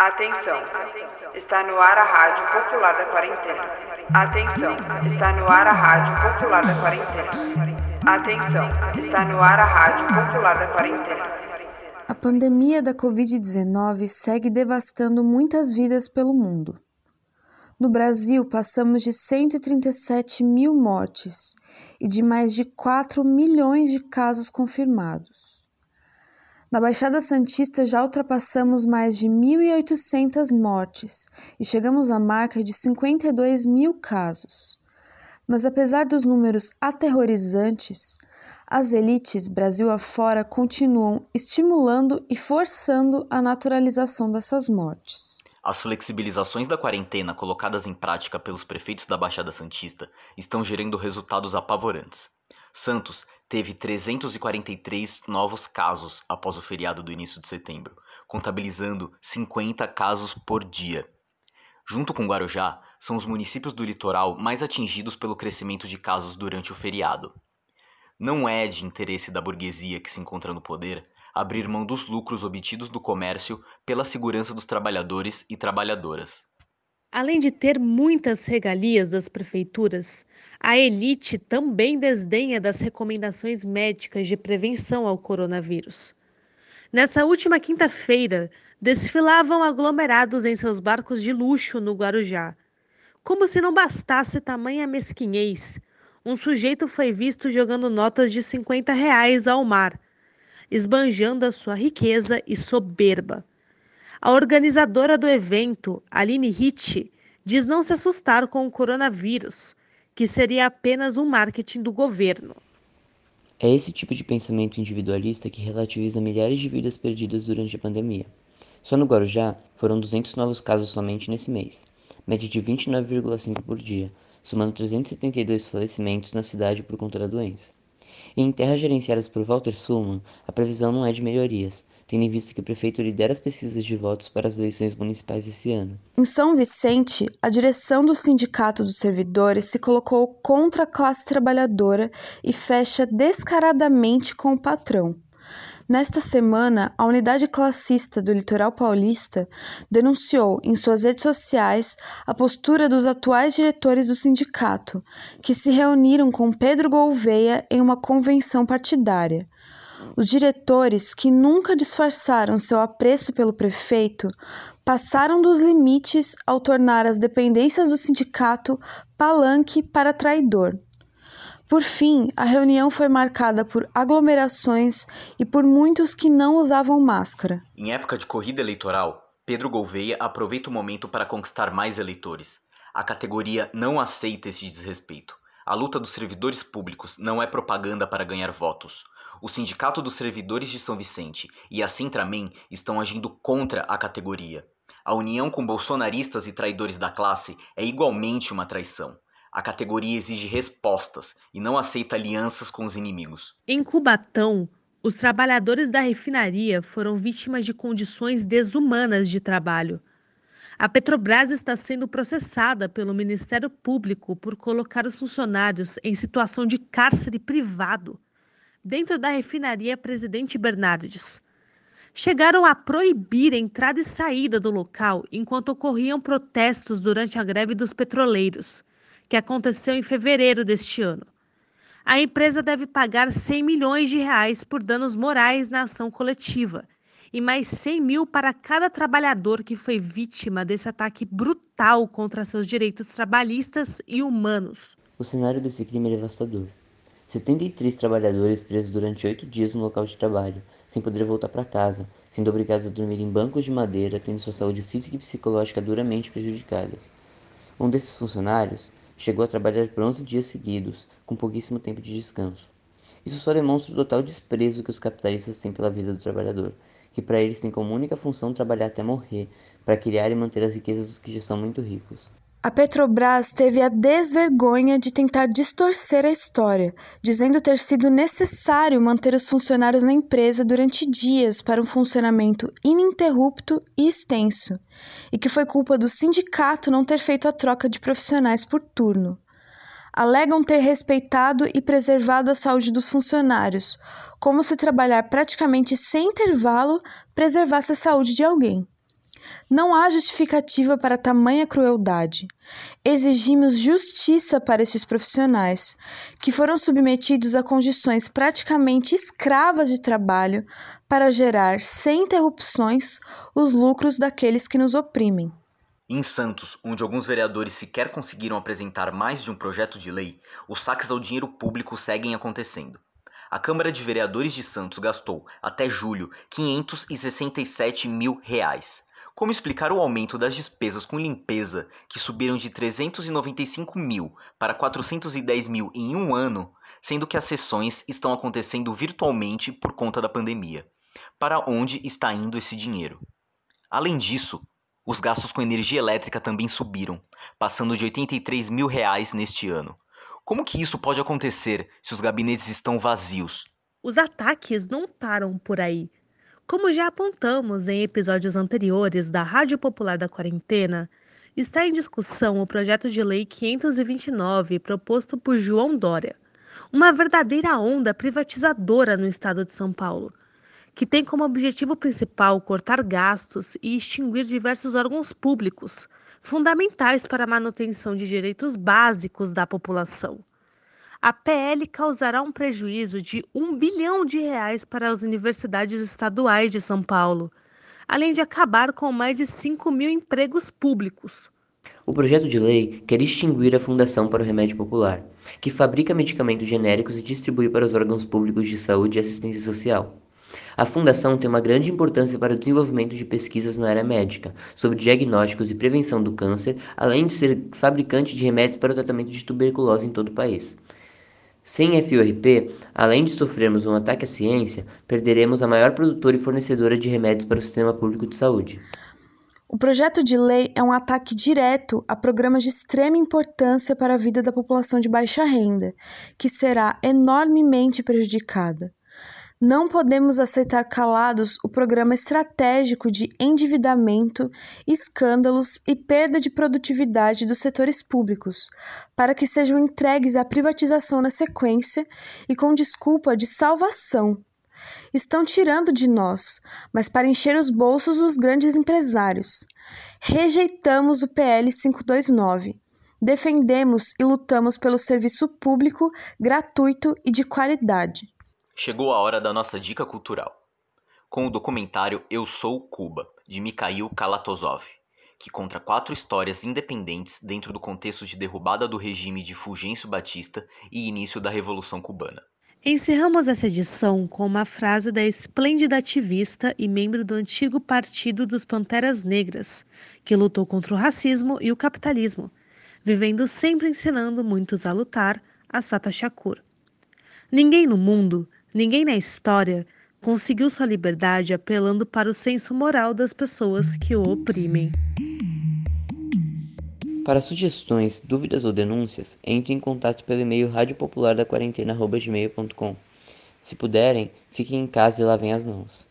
Atenção, está no ar a Rádio Popular da Quarentena. Atenção, está no ar a Rádio Popular da Quarentena. Atenção, está no ar a Rádio Popular da Quarentena. A pandemia da Covid-19 segue devastando muitas vidas pelo mundo. No Brasil, passamos de 137 mil mortes e de mais de 4 milhões de casos confirmados. Na Baixada Santista já ultrapassamos mais de 1.800 mortes e chegamos à marca de 52 mil casos. Mas apesar dos números aterrorizantes, as elites Brasil afora continuam estimulando e forçando a naturalização dessas mortes. As flexibilizações da quarentena colocadas em prática pelos prefeitos da Baixada Santista estão gerando resultados apavorantes. Santos teve 343 novos casos após o feriado do início de setembro, contabilizando 50 casos por dia. Junto com Guarujá, são os municípios do litoral mais atingidos pelo crescimento de casos durante o feriado. Não é de interesse da burguesia que se encontra no poder abrir mão dos lucros obtidos do comércio pela segurança dos trabalhadores e trabalhadoras. Além de ter muitas regalias das prefeituras, a elite também desdenha das recomendações médicas de prevenção ao coronavírus. Nessa última quinta-feira, desfilavam aglomerados em seus barcos de luxo no Guarujá. Como se não bastasse tamanha mesquinhez, um sujeito foi visto jogando notas de 50 reais ao mar, esbanjando a sua riqueza e soberba. A organizadora do evento, Aline Hitch, diz não se assustar com o coronavírus, que seria apenas um marketing do governo. É esse tipo de pensamento individualista que relativiza milhares de vidas perdidas durante a pandemia. Só no Guarujá foram 200 novos casos somente nesse mês, média de 29,5 por dia, somando 372 falecimentos na cidade por conta da doença. Em terras gerenciadas por Walter Sullman, a previsão não é de melhorias, tendo em vista que o prefeito lidera as pesquisas de votos para as eleições municipais esse ano. Em São Vicente, a direção do Sindicato dos Servidores se colocou contra a classe trabalhadora e fecha descaradamente com o patrão. Nesta semana, a unidade classista do litoral paulista denunciou em suas redes sociais a postura dos atuais diretores do sindicato, que se reuniram com Pedro Gouveia em uma convenção partidária. Os diretores, que nunca disfarçaram seu apreço pelo prefeito, passaram dos limites ao tornar as dependências do sindicato palanque para traidor. Por fim, a reunião foi marcada por aglomerações e por muitos que não usavam máscara. Em época de corrida eleitoral, Pedro Gouveia aproveita o momento para conquistar mais eleitores. A categoria não aceita esse desrespeito. A luta dos servidores públicos não é propaganda para ganhar votos o Sindicato dos Servidores de São Vicente e a Sintramen estão agindo contra a categoria. A união com bolsonaristas e traidores da classe é igualmente uma traição. A categoria exige respostas e não aceita alianças com os inimigos. Em Cubatão, os trabalhadores da refinaria foram vítimas de condições desumanas de trabalho. A Petrobras está sendo processada pelo Ministério Público por colocar os funcionários em situação de cárcere privado dentro da refinaria Presidente Bernardes. Chegaram a proibir a entrada e saída do local enquanto ocorriam protestos durante a greve dos petroleiros, que aconteceu em fevereiro deste ano. A empresa deve pagar 100 milhões de reais por danos morais na ação coletiva e mais 100 mil para cada trabalhador que foi vítima desse ataque brutal contra seus direitos trabalhistas e humanos. O cenário desse crime é devastador. 73 trabalhadores presos durante oito dias no local de trabalho, sem poder voltar para casa, sendo obrigados a dormir em bancos de madeira, tendo sua saúde física e psicológica duramente prejudicadas. Um desses funcionários chegou a trabalhar por 11 dias seguidos, com pouquíssimo tempo de descanso. Isso só demonstra o total desprezo que os capitalistas têm pela vida do trabalhador, que para eles tem como única função trabalhar até morrer, para criar e manter as riquezas dos que já são muito ricos. A Petrobras teve a desvergonha de tentar distorcer a história, dizendo ter sido necessário manter os funcionários na empresa durante dias para um funcionamento ininterrupto e extenso, e que foi culpa do sindicato não ter feito a troca de profissionais por turno. Alegam ter respeitado e preservado a saúde dos funcionários, como se trabalhar praticamente sem intervalo preservasse a saúde de alguém. Não há justificativa para tamanha crueldade. Exigimos justiça para estes profissionais, que foram submetidos a condições praticamente escravas de trabalho para gerar, sem interrupções, os lucros daqueles que nos oprimem. Em Santos, onde alguns vereadores sequer conseguiram apresentar mais de um projeto de lei, os saques ao dinheiro público seguem acontecendo. A Câmara de Vereadores de Santos gastou, até julho, 567 mil reais como explicar o aumento das despesas com limpeza, que subiram de 395 mil para 410 mil em um ano, sendo que as sessões estão acontecendo virtualmente por conta da pandemia? Para onde está indo esse dinheiro? Além disso, os gastos com energia elétrica também subiram, passando de 83 mil reais neste ano. Como que isso pode acontecer se os gabinetes estão vazios? Os ataques não param por aí. Como já apontamos em episódios anteriores da Rádio Popular da Quarentena, está em discussão o projeto de lei 529 proposto por João Dória, uma verdadeira onda privatizadora no estado de São Paulo, que tem como objetivo principal cortar gastos e extinguir diversos órgãos públicos, fundamentais para a manutenção de direitos básicos da população a PL causará um prejuízo de um bilhão de reais para as universidades estaduais de São Paulo, além de acabar com mais de 5 mil empregos públicos. O projeto de lei quer extinguir a Fundação para o Remédio Popular, que fabrica medicamentos genéricos e distribui para os órgãos públicos de saúde e assistência social. A Fundação tem uma grande importância para o desenvolvimento de pesquisas na área médica, sobre diagnósticos e prevenção do câncer, além de ser fabricante de remédios para o tratamento de tuberculose em todo o país. Sem FORP, além de sofrermos um ataque à ciência, perderemos a maior produtora e fornecedora de remédios para o sistema público de saúde. O projeto de lei é um ataque direto a programas de extrema importância para a vida da população de baixa renda, que será enormemente prejudicada. Não podemos aceitar calados o programa estratégico de endividamento, escândalos e perda de produtividade dos setores públicos, para que sejam entregues à privatização na sequência e com desculpa de salvação. Estão tirando de nós, mas para encher os bolsos dos grandes empresários. Rejeitamos o PL 529. Defendemos e lutamos pelo serviço público, gratuito e de qualidade. Chegou a hora da nossa dica cultural. Com o documentário Eu Sou Cuba, de Mikhail Kalatozov, que conta quatro histórias independentes dentro do contexto de derrubada do regime de Fulgêncio Batista e início da Revolução Cubana. Encerramos essa edição com uma frase da esplêndida ativista e membro do antigo Partido dos Panteras Negras, que lutou contra o racismo e o capitalismo, vivendo sempre ensinando muitos a lutar, a Sata Shakur. Ninguém no mundo Ninguém na história conseguiu sua liberdade apelando para o senso moral das pessoas que o oprimem. Para sugestões, dúvidas ou denúncias, entre em contato pelo e-mail radiopopulardaquarentena.gmail.com. Se puderem, fiquem em casa e lavem as mãos.